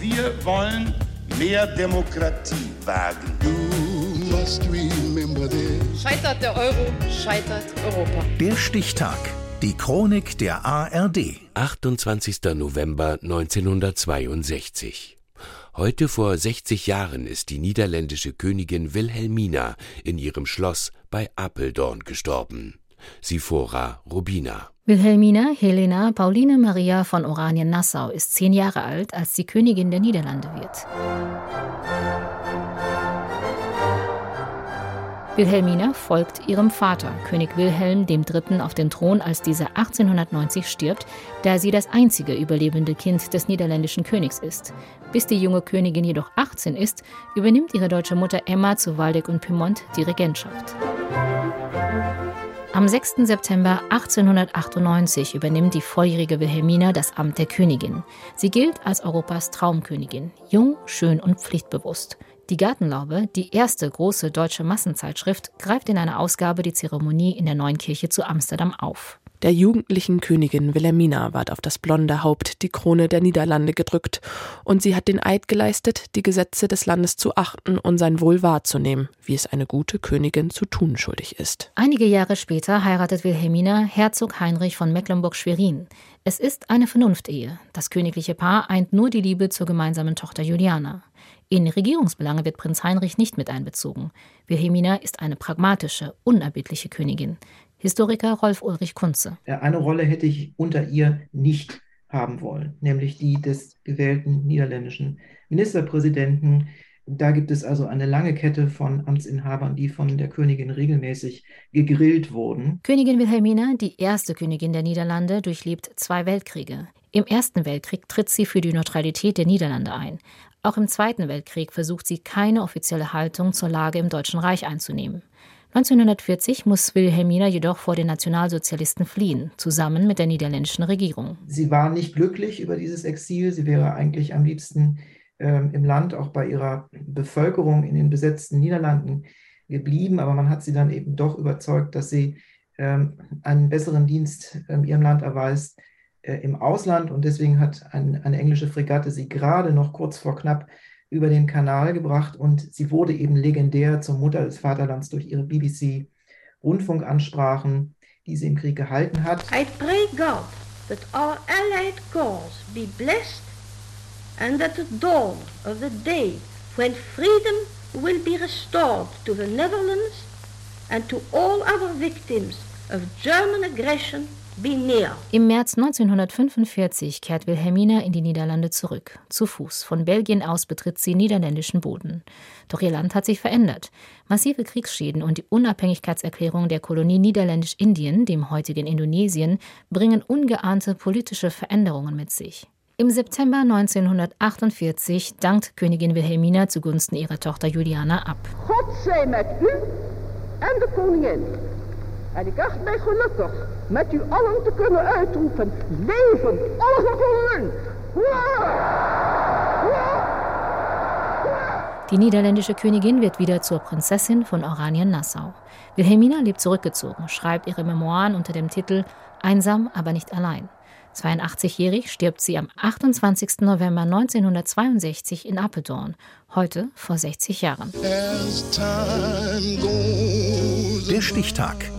Wir wollen mehr Demokratie wagen. Scheitert der Euro, scheitert Europa. Der Stichtag. Die Chronik der ARD. 28. November 1962. Heute vor 60 Jahren ist die niederländische Königin Wilhelmina in ihrem Schloss bei Apeldoorn gestorben. Sifora Rubina. Wilhelmina Helena Pauline Maria von Oranien-Nassau ist zehn Jahre alt, als sie Königin der Niederlande wird. Wilhelmina folgt ihrem Vater, König Wilhelm III., auf den Thron, als dieser 1890 stirbt, da sie das einzige überlebende Kind des niederländischen Königs ist. Bis die junge Königin jedoch 18 ist, übernimmt ihre deutsche Mutter Emma zu Waldeck und Pyrmont die Regentschaft. Am 6. September 1898 übernimmt die volljährige Wilhelmina das Amt der Königin. Sie gilt als Europas Traumkönigin, jung, schön und pflichtbewusst. Die Gartenlaube, die erste große deutsche Massenzeitschrift, greift in einer Ausgabe die Zeremonie in der Neuen Kirche zu Amsterdam auf. Der jugendlichen Königin Wilhelmina ward auf das blonde Haupt die Krone der Niederlande gedrückt, und sie hat den Eid geleistet, die Gesetze des Landes zu achten und sein Wohl wahrzunehmen, wie es eine gute Königin zu tun schuldig ist. Einige Jahre später heiratet Wilhelmina Herzog Heinrich von Mecklenburg-Schwerin. Es ist eine Vernunftehe. Das königliche Paar eint nur die Liebe zur gemeinsamen Tochter Juliana. In Regierungsbelange wird Prinz Heinrich nicht mit einbezogen. Wilhelmina ist eine pragmatische, unerbittliche Königin. Historiker Rolf Ulrich Kunze. Eine Rolle hätte ich unter ihr nicht haben wollen, nämlich die des gewählten niederländischen Ministerpräsidenten. Da gibt es also eine lange Kette von Amtsinhabern, die von der Königin regelmäßig gegrillt wurden. Königin Wilhelmina, die erste Königin der Niederlande, durchlebt zwei Weltkriege. Im Ersten Weltkrieg tritt sie für die Neutralität der Niederlande ein. Auch im Zweiten Weltkrieg versucht sie keine offizielle Haltung zur Lage im Deutschen Reich einzunehmen. 1940 muss Wilhelmina jedoch vor den Nationalsozialisten fliehen, zusammen mit der niederländischen Regierung. Sie war nicht glücklich über dieses Exil. Sie wäre eigentlich am liebsten ähm, im Land, auch bei ihrer Bevölkerung in den besetzten Niederlanden geblieben. Aber man hat sie dann eben doch überzeugt, dass sie ähm, einen besseren Dienst ähm, ihrem Land erweist, äh, im Ausland und deswegen hat ein, eine englische Fregatte sie gerade noch kurz vor knapp über den Kanal gebracht und sie wurde eben legendär zur Mutter des Vaterlands durch ihre BBC-Rundfunkansprachen, die sie im Krieg gehalten hat. I pray God that our allied cause be blessed and that the dawn of the day when freedom will be restored to the Netherlands and to all other victims of German aggression im März 1945 kehrt Wilhelmina in die Niederlande zurück. Zu Fuß. Von Belgien aus betritt sie niederländischen Boden. Doch ihr Land hat sich verändert. Massive Kriegsschäden und die Unabhängigkeitserklärung der Kolonie Niederländisch-Indien, dem heutigen Indonesien, bringen ungeahnte politische Veränderungen mit sich. Im September 1948 dankt Königin Wilhelmina zugunsten ihrer Tochter Juliana ab. Gott sei mit u en de koningin. En ik acht mij gelukkig met u allen te kunnen uitroepen. Leven Oliver Die niederländische Königin wird wieder zur Prinzessin von Oranien-Nassau. Wilhelmina lebt zurückgezogen, schreibt ihre Memoiren unter dem Titel Einsam, aber nicht allein. 82-jährig stirbt sie am 28. November 1962 in Apeldoorn, heute vor 60 Jahren. Der Stichtag.